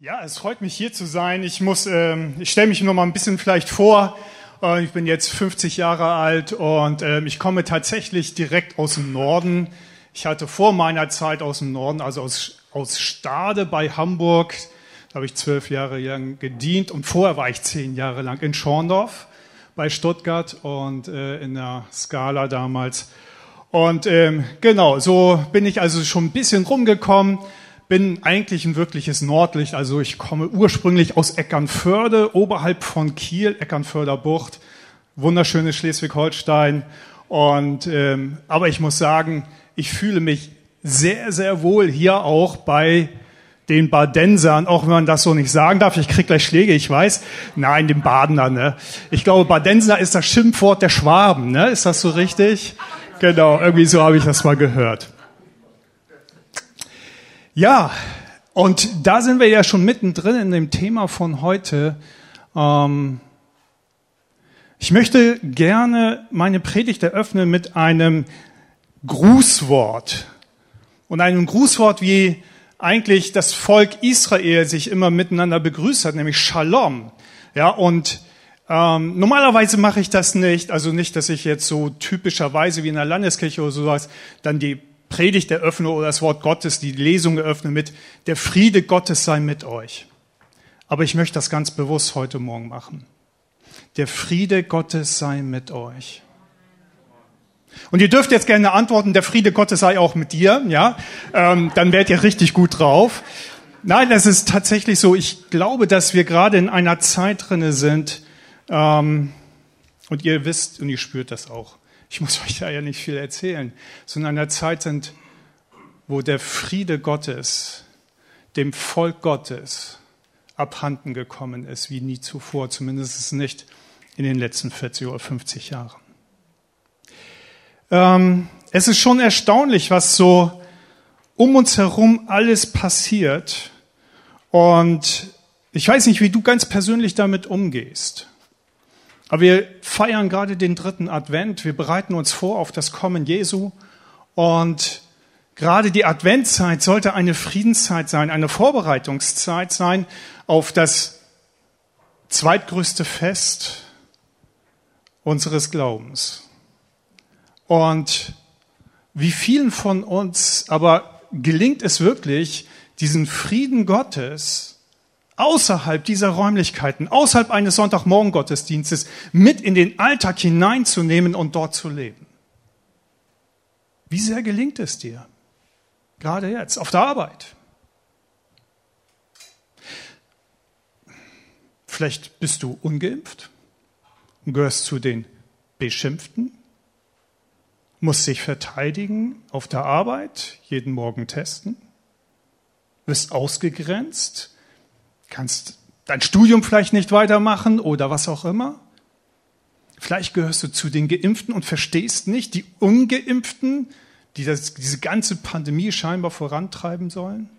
Ja, es freut mich hier zu sein. Ich muss, ähm, ich stelle mich noch mal ein bisschen vielleicht vor. Äh, ich bin jetzt 50 Jahre alt und äh, ich komme tatsächlich direkt aus dem Norden. Ich hatte vor meiner Zeit aus dem Norden, also aus, aus Stade bei Hamburg, da habe ich zwölf Jahre lang gedient und vorher war ich zehn Jahre lang in Schorndorf bei Stuttgart und äh, in der Skala damals. Und ähm, genau, so bin ich also schon ein bisschen rumgekommen bin eigentlich ein wirkliches Nordlicht. Also ich komme ursprünglich aus Eckernförde, oberhalb von Kiel, Eckernförder Bucht, wunderschönes Schleswig-Holstein. Und ähm, aber ich muss sagen, ich fühle mich sehr, sehr wohl hier auch bei den Badensern, auch wenn man das so nicht sagen darf. Ich krieg gleich Schläge, ich weiß. Nein, den Badener. Ne? Ich glaube, Badenser ist das Schimpfwort der Schwaben. Ne? Ist das so richtig? Genau, irgendwie so habe ich das mal gehört. Ja, und da sind wir ja schon mittendrin in dem Thema von heute. Ähm, ich möchte gerne meine Predigt eröffnen mit einem Grußwort. Und einem Grußwort, wie eigentlich das Volk Israel sich immer miteinander begrüßt hat, nämlich Shalom. Ja, und ähm, normalerweise mache ich das nicht, also nicht, dass ich jetzt so typischerweise wie in der Landeskirche oder sowas dann die Predigt eröffne oder das Wort Gottes, die Lesung eröffne mit, der Friede Gottes sei mit euch. Aber ich möchte das ganz bewusst heute Morgen machen. Der Friede Gottes sei mit euch. Und ihr dürft jetzt gerne antworten, der Friede Gottes sei auch mit dir, ja? Ähm, dann werdet ihr richtig gut drauf. Nein, das ist tatsächlich so. Ich glaube, dass wir gerade in einer Zeit drinne sind, ähm, und ihr wisst und ihr spürt das auch, ich muss euch da ja nicht viel erzählen, so in einer Zeit sind, wo der Friede Gottes dem Volk Gottes abhanden gekommen ist wie nie zuvor, zumindest nicht in den letzten 40 oder 50 Jahren. Ähm, es ist schon erstaunlich, was so um uns herum alles passiert. Und ich weiß nicht, wie du ganz persönlich damit umgehst. Aber wir feiern gerade den dritten Advent. Wir bereiten uns vor auf das Kommen Jesu. Und gerade die Adventzeit sollte eine Friedenszeit sein, eine Vorbereitungszeit sein auf das zweitgrößte Fest unseres Glaubens. Und wie vielen von uns aber gelingt es wirklich, diesen Frieden Gottes außerhalb dieser Räumlichkeiten, außerhalb eines Sonntagmorgengottesdienstes mit in den Alltag hineinzunehmen und dort zu leben. Wie sehr gelingt es dir? Gerade jetzt, auf der Arbeit. Vielleicht bist du ungeimpft und gehörst zu den Beschimpften, musst dich verteidigen auf der Arbeit, jeden Morgen testen, wirst ausgegrenzt, kannst dein Studium vielleicht nicht weitermachen oder was auch immer. Vielleicht gehörst du zu den Geimpften und verstehst nicht die Ungeimpften, die das, diese ganze Pandemie scheinbar vorantreiben sollen.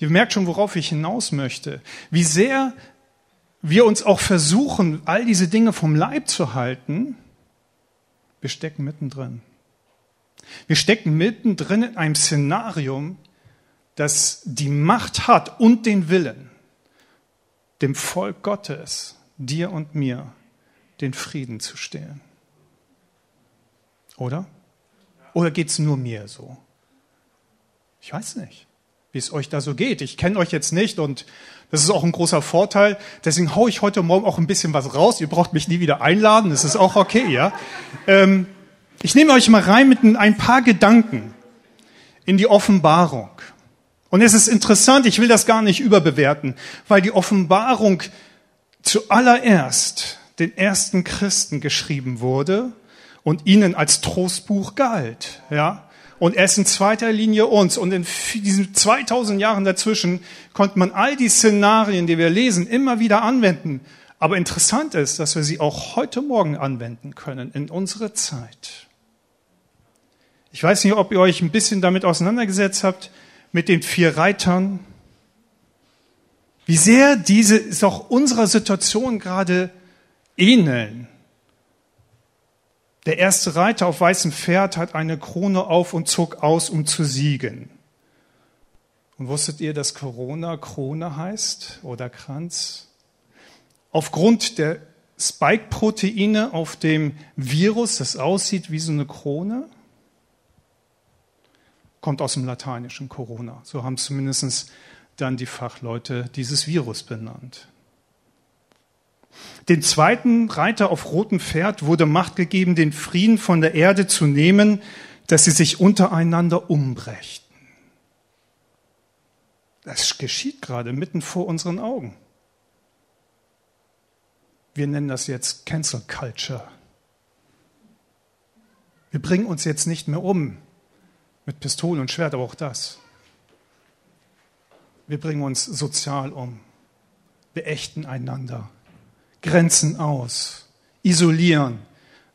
Ihr merkt schon, worauf ich hinaus möchte. Wie sehr wir uns auch versuchen, all diese Dinge vom Leib zu halten. Wir stecken mittendrin. Wir stecken mittendrin in einem Szenarium, das die Macht hat und den Willen, dem Volk Gottes, dir und mir, den Frieden zu stehlen. Oder? Oder geht es nur mir so? Ich weiß nicht, wie es euch da so geht. Ich kenne euch jetzt nicht und das ist auch ein großer Vorteil. Deswegen haue ich heute Morgen auch ein bisschen was raus. Ihr braucht mich nie wieder einladen, das ist auch okay, ja. Ähm, ich nehme euch mal rein mit ein paar Gedanken in die Offenbarung. Und es ist interessant, ich will das gar nicht überbewerten, weil die Offenbarung zuallererst den ersten Christen geschrieben wurde und ihnen als Trostbuch galt, ja. Und erst in zweiter Linie uns. Und in diesen 2000 Jahren dazwischen konnte man all die Szenarien, die wir lesen, immer wieder anwenden. Aber interessant ist, dass wir sie auch heute Morgen anwenden können in unsere Zeit. Ich weiß nicht, ob ihr euch ein bisschen damit auseinandergesetzt habt mit den vier Reitern. Wie sehr diese ist auch unserer Situation gerade ähneln. Der erste Reiter auf weißem Pferd hat eine Krone auf und zog aus, um zu siegen. Und wusstet ihr, dass Corona Krone heißt oder Kranz? Aufgrund der Spike-Proteine auf dem Virus, das aussieht wie so eine Krone, kommt aus dem lateinischen Corona. So haben zumindest dann die Fachleute dieses Virus benannt. Den zweiten Reiter auf rotem Pferd wurde Macht gegeben, den Frieden von der Erde zu nehmen, dass sie sich untereinander umbrächten. Das geschieht gerade mitten vor unseren Augen. Wir nennen das jetzt Cancel Culture. Wir bringen uns jetzt nicht mehr um mit Pistolen und Schwert, aber auch das. Wir bringen uns sozial um. Wir ächten einander. Grenzen aus. Isolieren.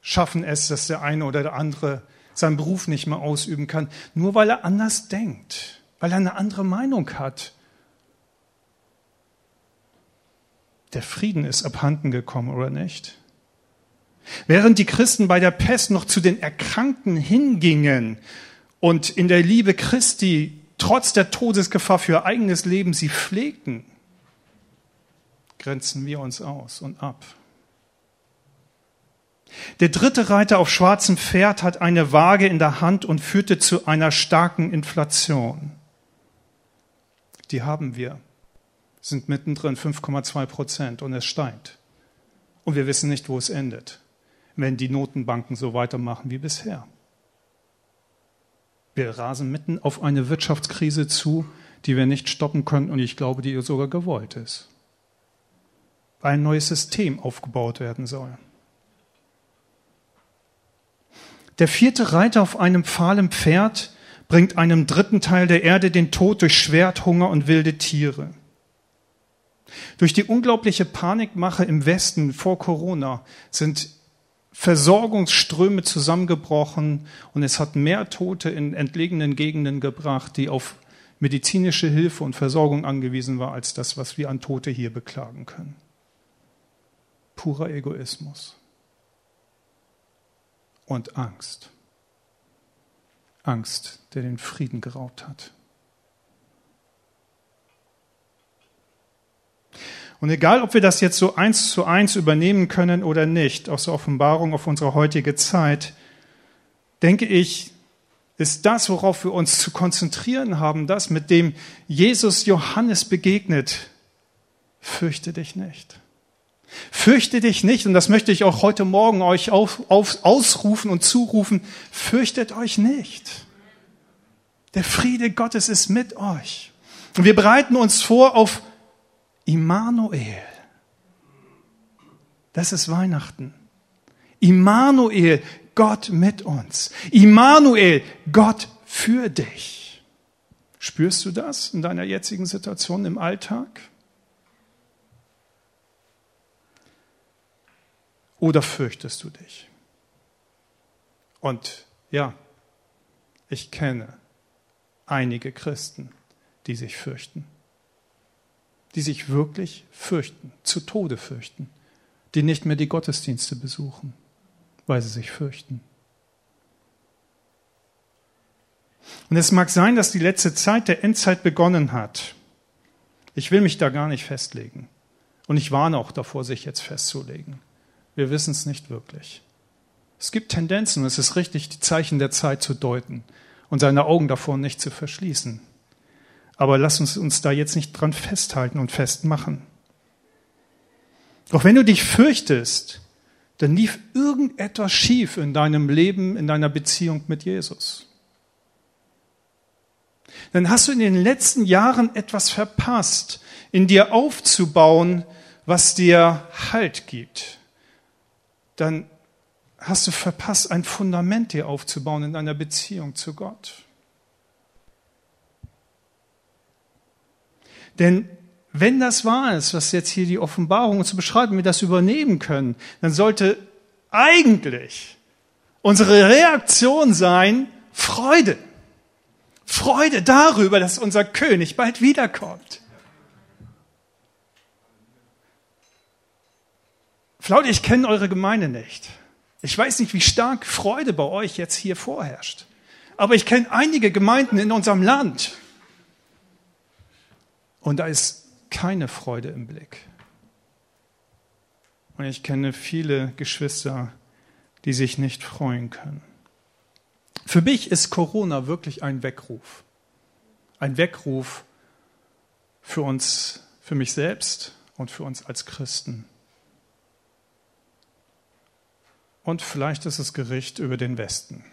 Schaffen es, dass der eine oder der andere seinen Beruf nicht mehr ausüben kann, nur weil er anders denkt, weil er eine andere Meinung hat. Der Frieden ist abhanden gekommen, oder nicht? Während die Christen bei der Pest noch zu den Erkrankten hingingen und in der Liebe Christi trotz der Todesgefahr für ihr eigenes Leben sie pflegten, grenzen wir uns aus und ab. Der dritte Reiter auf schwarzem Pferd hat eine Waage in der Hand und führte zu einer starken Inflation. Die haben wir, sind mittendrin 5,2 Prozent und es steigt. Und wir wissen nicht, wo es endet, wenn die Notenbanken so weitermachen wie bisher. Wir rasen mitten auf eine Wirtschaftskrise zu, die wir nicht stoppen können und ich glaube, die sogar gewollt ist. Weil ein neues System aufgebaut werden soll. Der vierte Reiter auf einem fahlen Pferd bringt einem dritten Teil der Erde den Tod durch Schwert, Hunger und wilde Tiere. Durch die unglaubliche Panikmache im Westen vor Corona sind Versorgungsströme zusammengebrochen und es hat mehr Tote in entlegenen Gegenden gebracht, die auf medizinische Hilfe und Versorgung angewiesen war, als das, was wir an Tote hier beklagen können. Purer Egoismus und Angst. Angst, der den Frieden geraubt hat. Und egal, ob wir das jetzt so eins zu eins übernehmen können oder nicht, aus der Offenbarung auf unsere heutige Zeit, denke ich, ist das, worauf wir uns zu konzentrieren haben, das, mit dem Jesus Johannes begegnet. Fürchte dich nicht. Fürchte dich nicht, und das möchte ich auch heute Morgen euch auf, auf, ausrufen und zurufen, fürchtet euch nicht. Der Friede Gottes ist mit euch. Und wir bereiten uns vor auf Immanuel. Das ist Weihnachten. Immanuel, Gott mit uns. Immanuel, Gott für dich. Spürst du das in deiner jetzigen Situation im Alltag? Oder fürchtest du dich? Und ja, ich kenne einige Christen, die sich fürchten die sich wirklich fürchten, zu Tode fürchten, die nicht mehr die Gottesdienste besuchen, weil sie sich fürchten. Und es mag sein, dass die letzte Zeit der Endzeit begonnen hat. Ich will mich da gar nicht festlegen. Und ich warne auch davor, sich jetzt festzulegen. Wir wissen es nicht wirklich. Es gibt Tendenzen, es ist richtig, die Zeichen der Zeit zu deuten und seine Augen davor nicht zu verschließen. Aber lass uns uns da jetzt nicht dran festhalten und festmachen. Doch wenn du dich fürchtest, dann lief irgendetwas schief in deinem Leben, in deiner Beziehung mit Jesus. Dann hast du in den letzten Jahren etwas verpasst, in dir aufzubauen, was dir Halt gibt. Dann hast du verpasst, ein Fundament dir aufzubauen in deiner Beziehung zu Gott. Denn wenn das wahr ist, was jetzt hier die Offenbarung zu beschreiben, wir das übernehmen können, dann sollte eigentlich unsere Reaktion sein Freude. Freude darüber, dass unser König bald wiederkommt. Flaut, ich kenne eure Gemeinde nicht. Ich weiß nicht, wie stark Freude bei euch jetzt hier vorherrscht. Aber ich kenne einige Gemeinden in unserem Land, Und da ist keine Freude im Blick. Und ich kenne viele Geschwister, die sich nicht freuen können. Für mich ist Corona wirklich ein Weckruf. Ein Weckruf für uns, für mich selbst und für uns als Christen. Und vielleicht ist es Gericht über den Westen.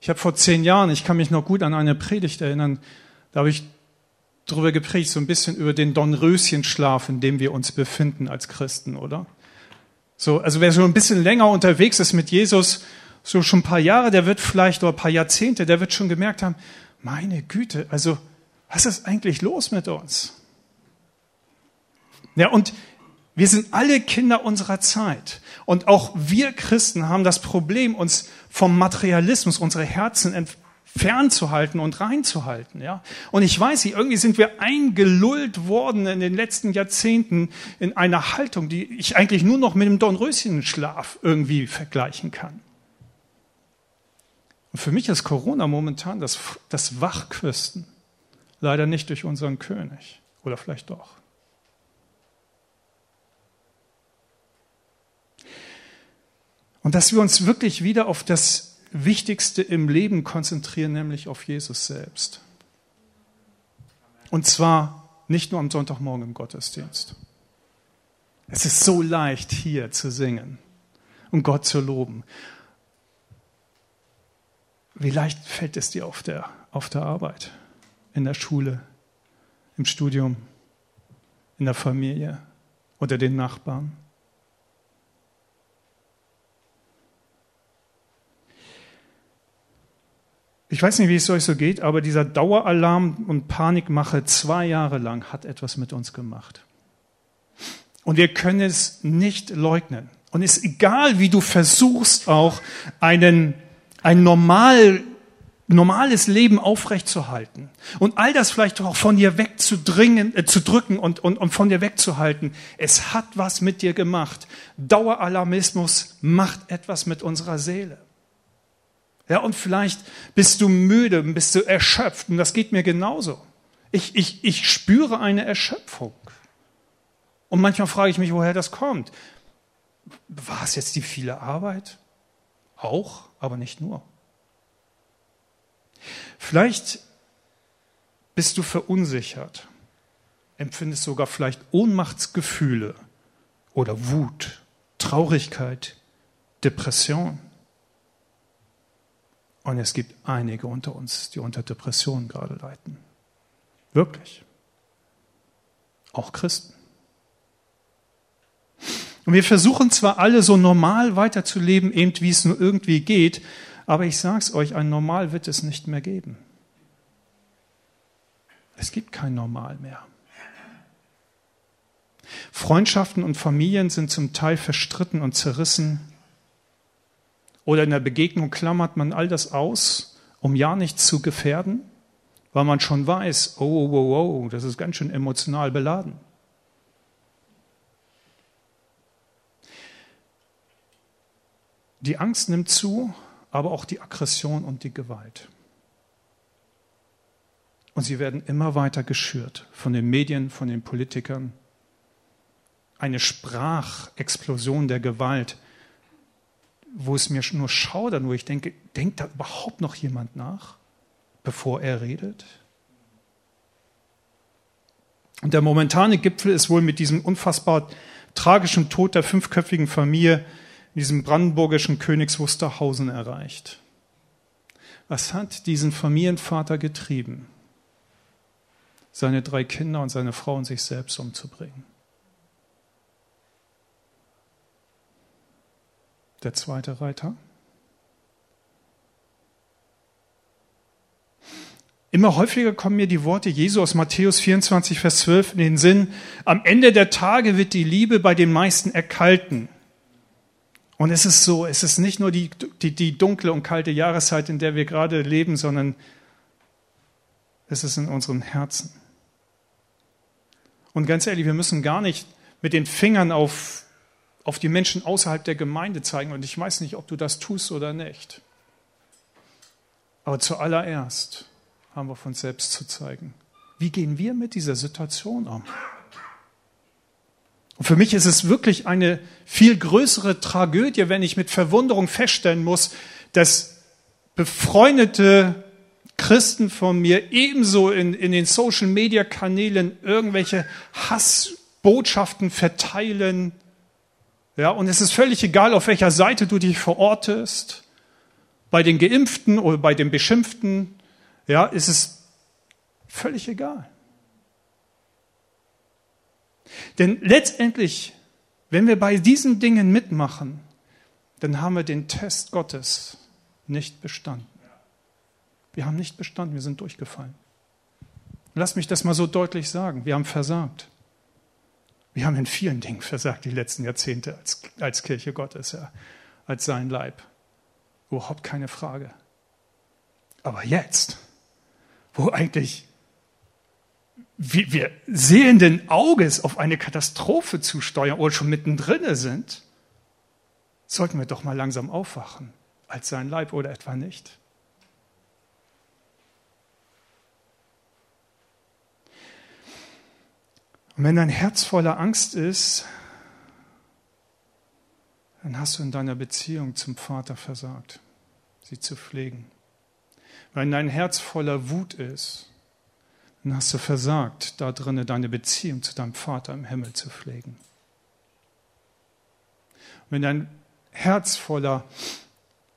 Ich habe vor zehn Jahren, ich kann mich noch gut an eine Predigt erinnern, da habe ich darüber gepredigt, so ein bisschen über den Dornröschenschlaf, in dem wir uns befinden als Christen, oder? So, also wer so ein bisschen länger unterwegs ist mit Jesus, so schon ein paar Jahre, der wird vielleicht, oder ein paar Jahrzehnte, der wird schon gemerkt haben, meine Güte, also was ist eigentlich los mit uns? Ja, und wir sind alle Kinder unserer Zeit. Und auch wir Christen haben das Problem, uns vom Materialismus, unsere Herzen fernzuhalten und reinzuhalten. Ja? Und ich weiß nicht, irgendwie sind wir eingelullt worden in den letzten Jahrzehnten in einer Haltung, die ich eigentlich nur noch mit dem Dornröschenschlaf irgendwie vergleichen kann. Und für mich ist Corona momentan das, das Wachküsten. Leider nicht durch unseren König. Oder vielleicht doch. Und dass wir uns wirklich wieder auf das Wichtigste im Leben konzentrieren, nämlich auf Jesus selbst. Und zwar nicht nur am Sonntagmorgen im Gottesdienst. Es ist so leicht, hier zu singen und Gott zu loben. Wie leicht fällt es dir auf der, auf der Arbeit, in der Schule, im Studium, in der Familie oder den Nachbarn? Ich weiß nicht, wie es euch so geht, aber dieser Daueralarm und Panikmache zwei Jahre lang hat etwas mit uns gemacht. Und wir können es nicht leugnen. Und es ist egal, wie du versuchst, auch einen, ein normal, normales Leben aufrechtzuerhalten. Und all das vielleicht auch von dir wegzudringen, äh, zu drücken und, und, und von dir wegzuhalten. Es hat was mit dir gemacht. Daueralarmismus macht etwas mit unserer Seele. Ja, und vielleicht bist du müde, bist du erschöpft. Und das geht mir genauso. Ich, ich, ich spüre eine Erschöpfung. Und manchmal frage ich mich, woher das kommt. War es jetzt die viele Arbeit? Auch, aber nicht nur. Vielleicht bist du verunsichert, empfindest sogar vielleicht Ohnmachtsgefühle oder Wut, Traurigkeit, Depression. Und es gibt einige unter uns, die unter Depressionen gerade leiden. Wirklich. Auch Christen. Und wir versuchen zwar alle so normal weiterzuleben, eben wie es nur irgendwie geht, aber ich sage es euch, ein Normal wird es nicht mehr geben. Es gibt kein Normal mehr. Freundschaften und Familien sind zum Teil verstritten und zerrissen. Oder in der Begegnung klammert man all das aus, um ja nichts zu gefährden, weil man schon weiß, oh, oh, oh, oh, das ist ganz schön emotional beladen. Die Angst nimmt zu, aber auch die Aggression und die Gewalt. Und sie werden immer weiter geschürt von den Medien, von den Politikern. Eine Sprachexplosion der Gewalt, wo es mir nur schaudert, wo ich denke, denkt da überhaupt noch jemand nach, bevor er redet? Und der momentane Gipfel ist wohl mit diesem unfassbar tragischen Tod der fünfköpfigen Familie in diesem brandenburgischen Königs Wusterhausen erreicht. Was hat diesen Familienvater getrieben, seine drei Kinder und seine Frau und sich selbst umzubringen? Der zweite Reiter. Immer häufiger kommen mir die Worte Jesu aus Matthäus 24, Vers 12 in den Sinn. Am Ende der Tage wird die Liebe bei den meisten erkalten. Und es ist so, es ist nicht nur die, die, die dunkle und kalte Jahreszeit, in der wir gerade leben, sondern es ist in unseren Herzen. Und ganz ehrlich, wir müssen gar nicht mit den Fingern auf auf die Menschen außerhalb der Gemeinde zeigen. Und ich weiß nicht, ob du das tust oder nicht. Aber zuallererst haben wir von selbst zu zeigen. Wie gehen wir mit dieser Situation um? Und für mich ist es wirklich eine viel größere Tragödie, wenn ich mit Verwunderung feststellen muss, dass befreundete Christen von mir ebenso in, in den Social-Media-Kanälen irgendwelche Hassbotschaften verteilen. Ja, und es ist völlig egal, auf welcher Seite du dich verortest. Bei den Geimpften oder bei den Beschimpften. Ja, ist es völlig egal. Denn letztendlich, wenn wir bei diesen Dingen mitmachen, dann haben wir den Test Gottes nicht bestanden. Wir haben nicht bestanden, wir sind durchgefallen. Lass mich das mal so deutlich sagen. Wir haben versagt. Wir haben in vielen Dingen versagt die letzten Jahrzehnte als, als Kirche Gottes, ja, als sein Leib. Überhaupt keine Frage. Aber jetzt, wo eigentlich wir sehenden Auges auf eine Katastrophe zusteuern oder schon mittendrin sind, sollten wir doch mal langsam aufwachen, als sein Leib oder etwa nicht. Und wenn dein Herz voller Angst ist, dann hast du in deiner Beziehung zum Vater versagt, sie zu pflegen. Wenn dein Herz voller Wut ist, dann hast du versagt, da drinnen deine Beziehung zu deinem Vater im Himmel zu pflegen. Wenn dein Herz voller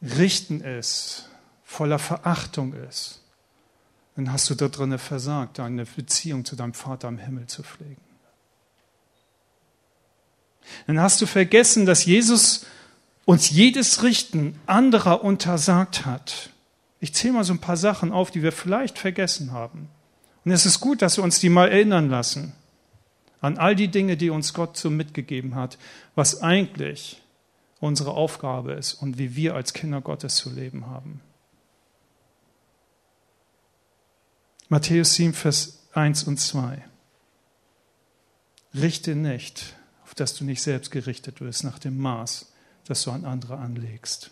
Richten ist, voller Verachtung ist, dann hast du da drinnen versagt, deine Beziehung zu deinem Vater im Himmel zu pflegen. Dann hast du vergessen, dass Jesus uns jedes Richten anderer untersagt hat. Ich zähle mal so ein paar Sachen auf, die wir vielleicht vergessen haben. Und es ist gut, dass wir uns die mal erinnern lassen an all die Dinge, die uns Gott so mitgegeben hat, was eigentlich unsere Aufgabe ist und wie wir als Kinder Gottes zu leben haben. Matthäus 7, Vers 1 und 2. Richte nicht, auf dass du nicht selbst gerichtet wirst nach dem Maß, das du an andere anlegst.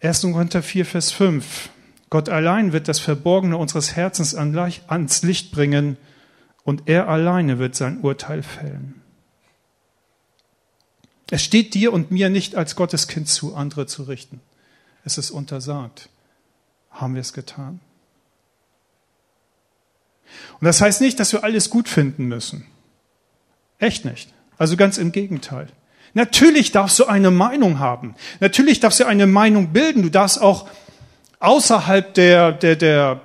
1. Korinther 4, Vers 5. Gott allein wird das Verborgene unseres Herzens ans Licht bringen und er alleine wird sein Urteil fällen. Es steht dir und mir nicht als Gotteskind zu, andere zu richten. Es ist untersagt. Haben wir es getan? Und das heißt nicht, dass wir alles gut finden müssen. Echt nicht. Also ganz im Gegenteil. Natürlich darfst du eine Meinung haben. Natürlich darfst du eine Meinung bilden. Du darfst auch außerhalb der, der, der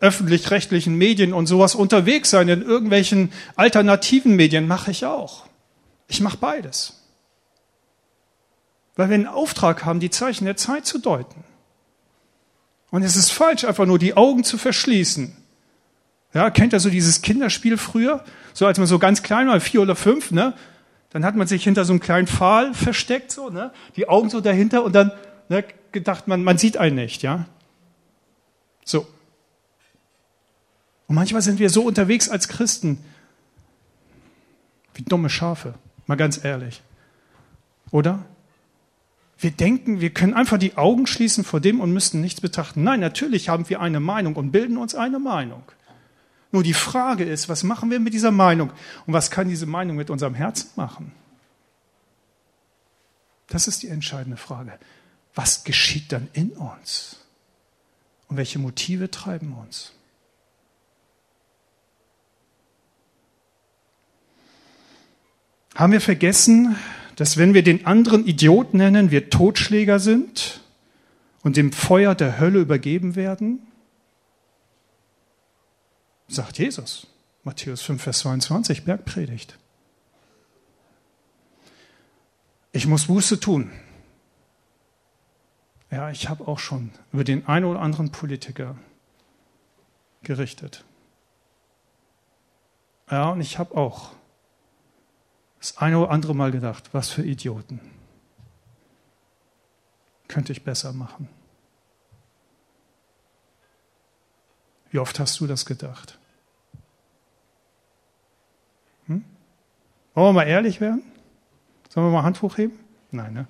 öffentlich-rechtlichen Medien und sowas unterwegs sein. In irgendwelchen alternativen Medien mache ich auch. Ich mache beides. Weil wir einen Auftrag haben, die Zeichen der Zeit zu deuten. Und es ist falsch, einfach nur die Augen zu verschließen. Ja, kennt ihr so dieses Kinderspiel früher? So als man so ganz klein war, vier oder fünf, ne? Dann hat man sich hinter so einem kleinen Pfahl versteckt, so, ne? Die Augen so dahinter und dann ne, gedacht, man, man sieht einen nicht, ja? So. Und manchmal sind wir so unterwegs als Christen, wie dumme Schafe, mal ganz ehrlich. Oder? Wir denken, wir können einfach die Augen schließen vor dem und müssten nichts betrachten. Nein, natürlich haben wir eine Meinung und bilden uns eine Meinung. Nur die Frage ist, was machen wir mit dieser Meinung und was kann diese Meinung mit unserem Herzen machen? Das ist die entscheidende Frage. Was geschieht dann in uns? Und welche Motive treiben uns? Haben wir vergessen, dass wenn wir den anderen Idiot nennen, wir Totschläger sind und dem Feuer der Hölle übergeben werden? Sagt Jesus. Matthäus 5, Vers 22, Bergpredigt. Ich muss Buße tun. Ja, ich habe auch schon über den einen oder anderen Politiker gerichtet. Ja, und ich habe auch das eine oder andere Mal gedacht, was für Idioten. Könnte ich besser machen. Wie oft hast du das gedacht? Hm? Wollen wir mal ehrlich werden? Sollen wir mal Hand hochheben? Nein, ne?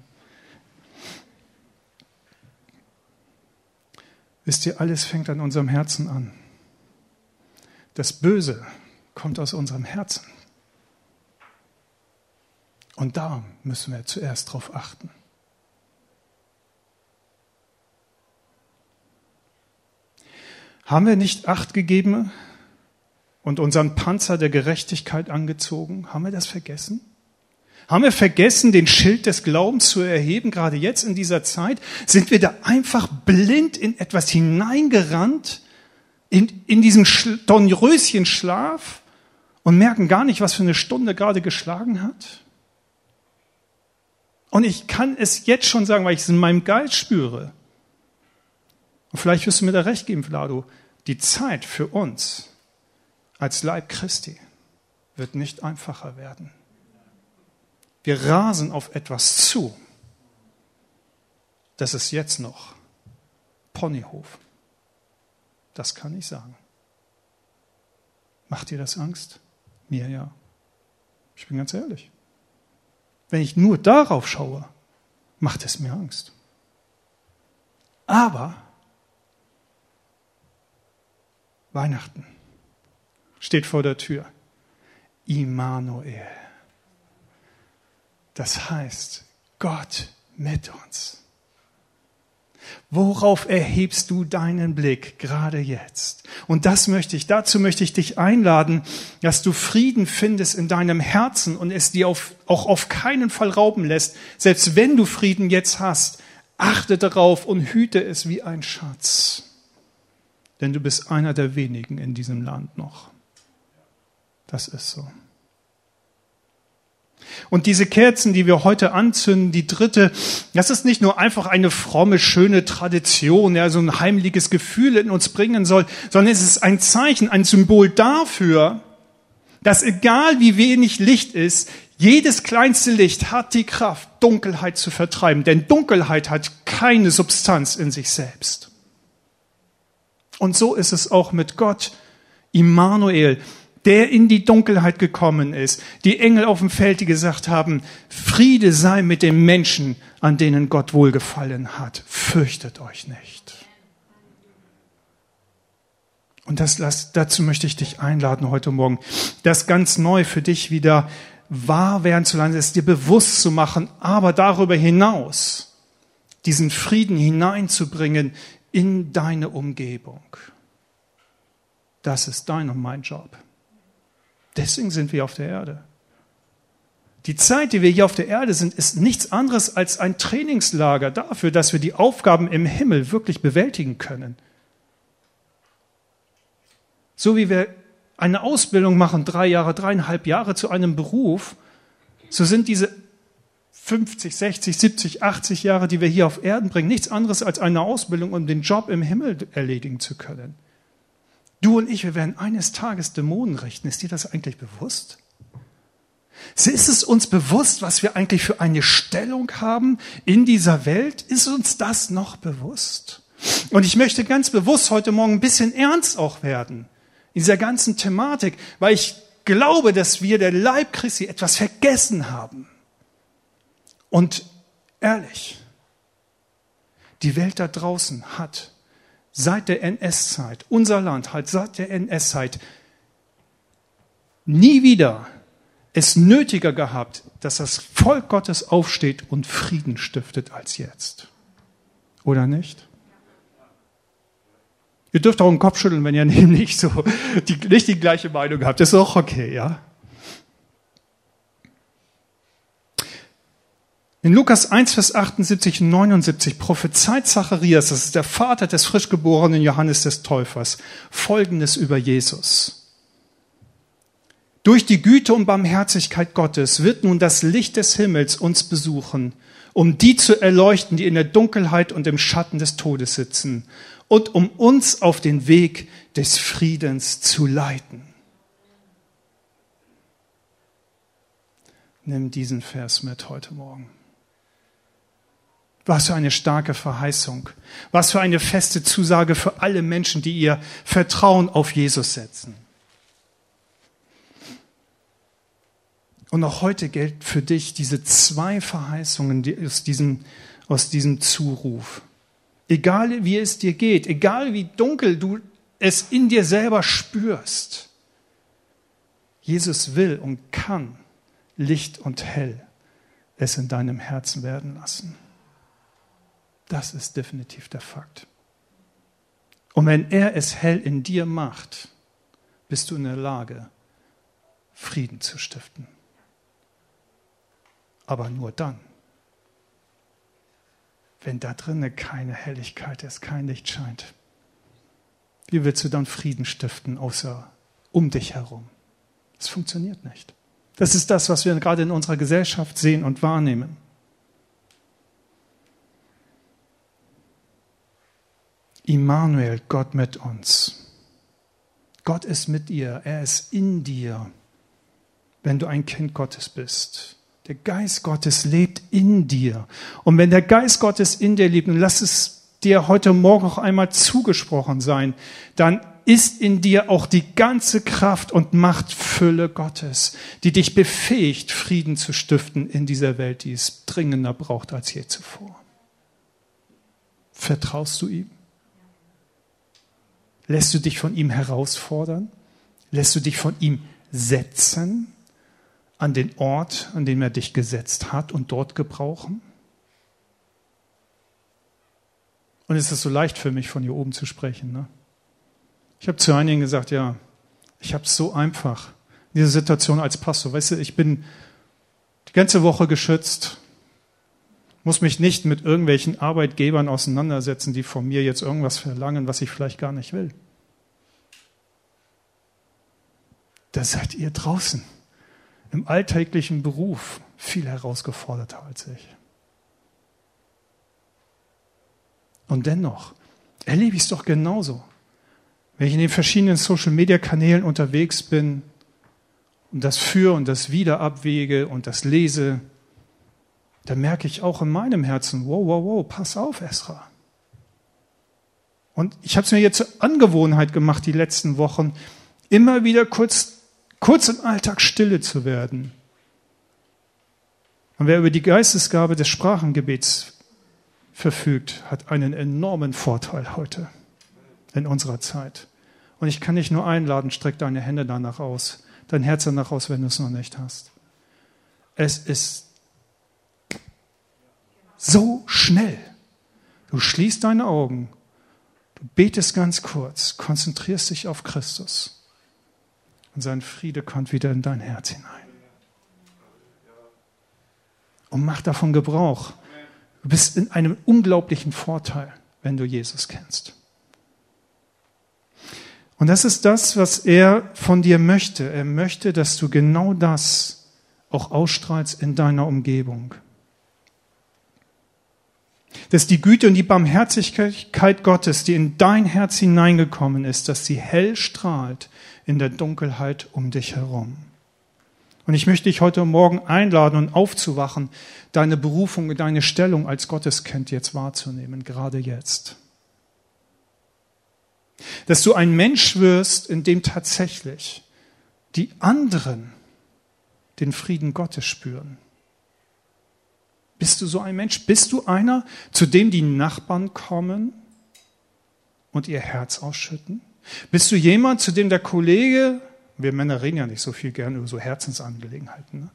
Wisst ihr, alles fängt an unserem Herzen an. Das Böse kommt aus unserem Herzen. Und da müssen wir zuerst drauf achten. Haben wir nicht Acht gegeben und unseren Panzer der Gerechtigkeit angezogen? Haben wir das vergessen? Haben wir vergessen, den Schild des Glaubens zu erheben, gerade jetzt in dieser Zeit? Sind wir da einfach blind in etwas hineingerannt, in, in diesen Dornröschenschlaf und merken gar nicht, was für eine Stunde gerade geschlagen hat? Und ich kann es jetzt schon sagen, weil ich es in meinem Geist spüre. Und vielleicht wirst du mir da recht geben, Vlado. Die Zeit für uns als Leib Christi wird nicht einfacher werden. Wir rasen auf etwas zu. Das ist jetzt noch Ponyhof. Das kann ich sagen. Macht dir das Angst? Mir ja. Ich bin ganz ehrlich. Wenn ich nur darauf schaue, macht es mir Angst. Aber Weihnachten steht vor der Tür. Immanuel. Das heißt, Gott mit uns. Worauf erhebst du deinen Blick gerade jetzt? Und das möchte ich, dazu möchte ich dich einladen, dass du Frieden findest in deinem Herzen und es dir auf, auch auf keinen Fall rauben lässt. Selbst wenn du Frieden jetzt hast, achte darauf und hüte es wie ein Schatz. Denn du bist einer der wenigen in diesem Land noch. Das ist so. Und diese Kerzen, die wir heute anzünden, die dritte, das ist nicht nur einfach eine fromme, schöne Tradition, ja, so ein heimliches Gefühl in uns bringen soll, sondern es ist ein Zeichen, ein Symbol dafür, dass egal wie wenig Licht ist, jedes kleinste Licht hat die Kraft, Dunkelheit zu vertreiben, denn Dunkelheit hat keine Substanz in sich selbst. Und so ist es auch mit Gott. Immanuel, der in die Dunkelheit gekommen ist. Die Engel auf dem Feld, die gesagt haben, Friede sei mit den Menschen, an denen Gott wohlgefallen hat. Fürchtet euch nicht. Und das, dazu möchte ich dich einladen heute Morgen, das ganz neu für dich wieder wahr werden zu lassen, es dir bewusst zu machen, aber darüber hinaus diesen Frieden hineinzubringen in deine Umgebung. Das ist dein und mein Job. Deswegen sind wir auf der Erde. Die Zeit, die wir hier auf der Erde sind, ist nichts anderes als ein Trainingslager dafür, dass wir die Aufgaben im Himmel wirklich bewältigen können. So wie wir eine Ausbildung machen, drei Jahre, dreieinhalb Jahre zu einem Beruf, so sind diese 50, 60, 70, 80 Jahre, die wir hier auf Erden bringen, nichts anderes als eine Ausbildung, um den Job im Himmel erledigen zu können. Du und ich, wir werden eines Tages Dämonen richten. Ist dir das eigentlich bewusst? Ist es uns bewusst, was wir eigentlich für eine Stellung haben in dieser Welt? Ist uns das noch bewusst? Und ich möchte ganz bewusst heute Morgen ein bisschen ernst auch werden in dieser ganzen Thematik, weil ich glaube, dass wir der Leib Christi etwas vergessen haben. Und ehrlich, die Welt da draußen hat seit der NS-Zeit, unser Land hat seit der NS-Zeit nie wieder es nötiger gehabt, dass das Volk Gottes aufsteht und Frieden stiftet als jetzt. Oder nicht? Ihr dürft auch den Kopf schütteln, wenn ihr nämlich so die, nicht die gleiche Meinung habt. Das ist auch okay, ja? In Lukas 1, Vers 78 und 79 prophezeit Zacharias, das ist der Vater des frisch geborenen Johannes des Täufers, Folgendes über Jesus. Durch die Güte und Barmherzigkeit Gottes wird nun das Licht des Himmels uns besuchen, um die zu erleuchten, die in der Dunkelheit und im Schatten des Todes sitzen, und um uns auf den Weg des Friedens zu leiten. Nimm diesen Vers mit heute Morgen. Was für eine starke Verheißung. Was für eine feste Zusage für alle Menschen, die ihr Vertrauen auf Jesus setzen. Und auch heute gilt für dich diese zwei Verheißungen aus diesem, aus diesem Zuruf. Egal wie es dir geht, egal wie dunkel du es in dir selber spürst. Jesus will und kann Licht und hell es in deinem Herzen werden lassen. Das ist definitiv der Fakt. Und wenn er es hell in dir macht, bist du in der Lage, Frieden zu stiften. Aber nur dann, wenn da drinnen keine Helligkeit ist, kein Licht scheint. Wie willst du dann Frieden stiften, außer um dich herum? Es funktioniert nicht. Das ist das, was wir gerade in unserer Gesellschaft sehen und wahrnehmen. Immanuel, Gott mit uns. Gott ist mit dir, er ist in dir, wenn du ein Kind Gottes bist. Der Geist Gottes lebt in dir. Und wenn der Geist Gottes in dir lebt, und lass es dir heute Morgen auch einmal zugesprochen sein, dann ist in dir auch die ganze Kraft und Machtfülle Gottes, die dich befähigt, Frieden zu stiften in dieser Welt, die es dringender braucht als je zuvor. Vertraust du ihm? Lässt du dich von ihm herausfordern? Lässt du dich von ihm setzen an den Ort, an dem er dich gesetzt hat und dort gebrauchen? Und es ist so leicht für mich, von hier oben zu sprechen. Ne? Ich habe zu einigen gesagt, ja, ich habe es so einfach. Diese Situation als Pastor, weißt du, ich bin die ganze Woche geschützt, muss mich nicht mit irgendwelchen Arbeitgebern auseinandersetzen, die von mir jetzt irgendwas verlangen, was ich vielleicht gar nicht will. Da seid ihr draußen im alltäglichen Beruf viel herausgeforderter als ich. Und dennoch erlebe ich es doch genauso. Wenn ich in den verschiedenen Social-Media-Kanälen unterwegs bin und das für und das wieder abwäge und das lese, dann merke ich auch in meinem Herzen, wow, wow, wow, pass auf, Esra. Und ich habe es mir jetzt zur Angewohnheit gemacht, die letzten Wochen, immer wieder kurz, kurz im Alltag stille zu werden. Und wer über die Geistesgabe des Sprachengebets verfügt, hat einen enormen Vorteil heute in unserer Zeit. Und ich kann dich nur einladen, streck deine Hände danach aus, dein Herz danach aus, wenn du es noch nicht hast. Es ist so schnell. Du schließt deine Augen, du betest ganz kurz, konzentrierst dich auf Christus und sein Friede kommt wieder in dein Herz hinein. Und mach davon Gebrauch. Du bist in einem unglaublichen Vorteil, wenn du Jesus kennst. Und das ist das, was er von dir möchte. Er möchte, dass du genau das auch ausstrahlst in deiner Umgebung. Dass die Güte und die Barmherzigkeit Gottes, die in dein Herz hineingekommen ist, dass sie hell strahlt in der Dunkelheit um dich herum. Und ich möchte dich heute Morgen einladen und aufzuwachen, deine Berufung, deine Stellung als Gotteskind jetzt wahrzunehmen, gerade jetzt. Dass du ein Mensch wirst, in dem tatsächlich die anderen den Frieden Gottes spüren. Bist du so ein Mensch? Bist du einer, zu dem die Nachbarn kommen und ihr Herz ausschütten? Bist du jemand, zu dem der Kollege, wir Männer reden ja nicht so viel gern über so Herzensangelegenheiten, ne?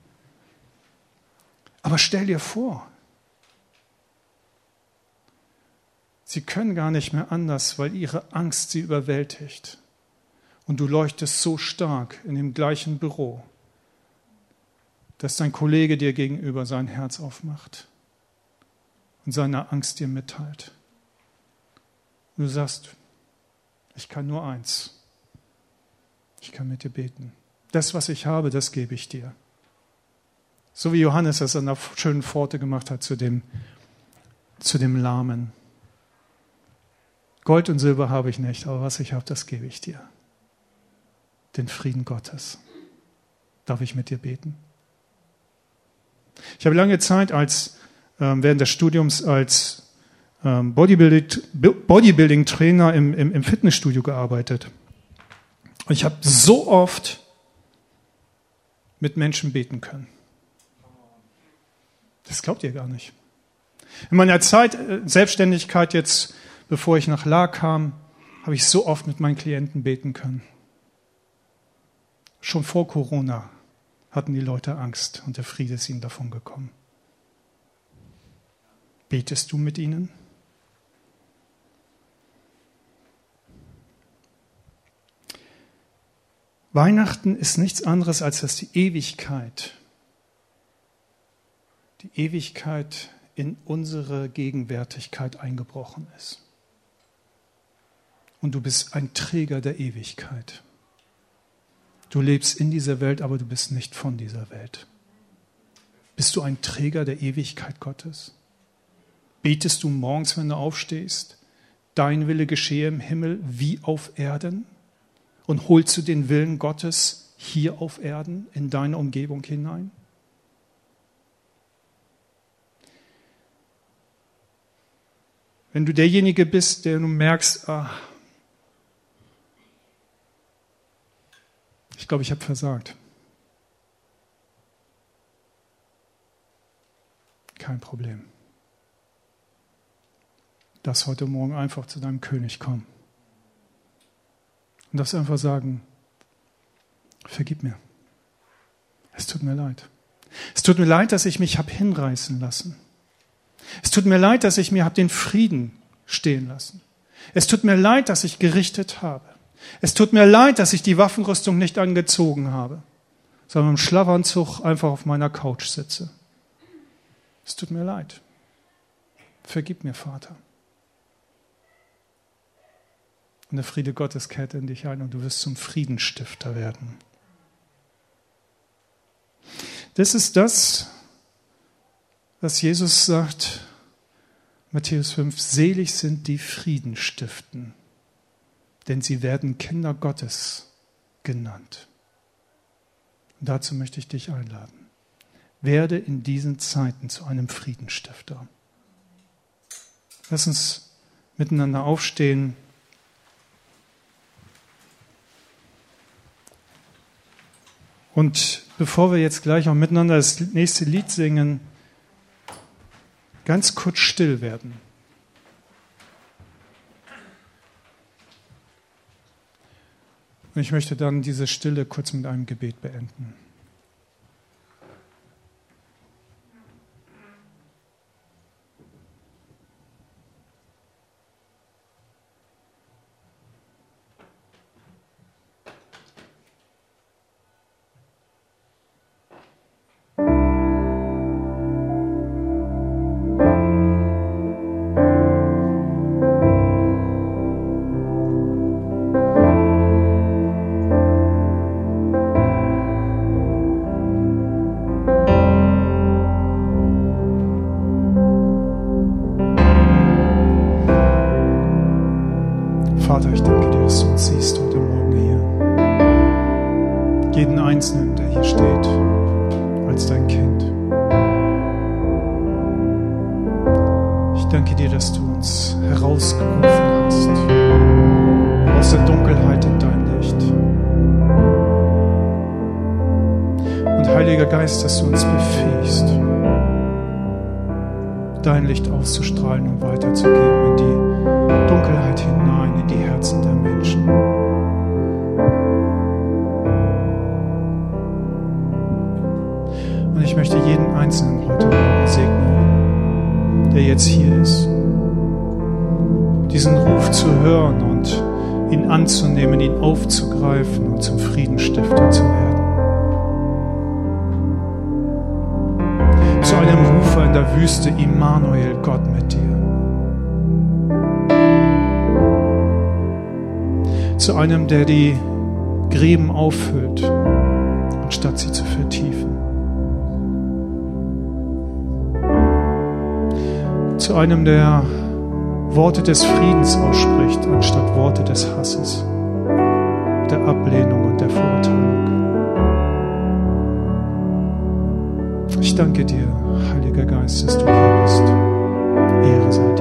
aber stell dir vor, Sie können gar nicht mehr anders, weil ihre Angst sie überwältigt. Und du leuchtest so stark in dem gleichen Büro, dass dein Kollege dir gegenüber sein Herz aufmacht und seine Angst dir mitteilt. Du sagst, ich kann nur eins. Ich kann mit dir beten. Das, was ich habe, das gebe ich dir. So wie Johannes es an der schönen Pforte gemacht hat zu dem, zu dem Lahmen. Gold und Silber habe ich nicht, aber was ich habe, das gebe ich dir. Den Frieden Gottes. Darf ich mit dir beten? Ich habe lange Zeit als, ähm, während des Studiums als ähm, Bodybuilding-Trainer im, im, im Fitnessstudio gearbeitet. Und ich habe so oft mit Menschen beten können. Das glaubt ihr gar nicht. In meiner Zeit, äh, Selbstständigkeit jetzt, bevor ich nach La kam, habe ich so oft mit meinen Klienten beten können. Schon vor Corona hatten die Leute Angst und der Friede ist ihnen davon gekommen. Betest du mit ihnen? Weihnachten ist nichts anderes, als dass die Ewigkeit, die Ewigkeit in unsere Gegenwärtigkeit eingebrochen ist. Und du bist ein Träger der Ewigkeit. Du lebst in dieser Welt, aber du bist nicht von dieser Welt. Bist du ein Träger der Ewigkeit Gottes? Betest du morgens, wenn du aufstehst, dein Wille geschehe im Himmel wie auf Erden? Und holst du den Willen Gottes hier auf Erden in deine Umgebung hinein? Wenn du derjenige bist, der du merkst, ach, ich glaube, ich habe versagt. Kein Problem. Lass heute Morgen einfach zu deinem König kommen. Und das einfach sagen, vergib mir. Es tut mir leid. Es tut mir leid, dass ich mich habe hinreißen lassen. Es tut mir leid, dass ich mir habe den Frieden stehen lassen. Es tut mir leid, dass ich gerichtet habe. Es tut mir leid, dass ich die Waffenrüstung nicht angezogen habe, sondern im Schlafanzug einfach auf meiner Couch sitze. Es tut mir leid. Vergib mir, Vater. Und der Friede Gottes kehrt in dich ein und du wirst zum Friedenstifter werden. Das ist das, was Jesus sagt, Matthäus 5, selig sind die Frieden stiften, denn sie werden Kinder Gottes genannt. Und dazu möchte ich dich einladen. Werde in diesen Zeiten zu einem Friedenstifter. Lass uns miteinander aufstehen. Und bevor wir jetzt gleich auch miteinander das nächste Lied singen, ganz kurz still werden. Und ich möchte dann diese Stille kurz mit einem Gebet beenden. auszustrahlen und weiterzugeben in die Dunkelheit hinein, in die Herzen der Menschen. Und ich möchte jeden Einzelnen heute Morgen segnen, der jetzt hier ist. Diesen Ruf zu hören und ihn anzunehmen, ihn aufzugreifen und zum Friedenstifter zu werden. Einem, der die Gräben auffüllt, anstatt sie zu vertiefen. Zu einem, der Worte des Friedens ausspricht, anstatt Worte des Hasses, der Ablehnung und der Verurteilung. Ich danke dir, Geist, dass du hier bist. Ehre sei dir.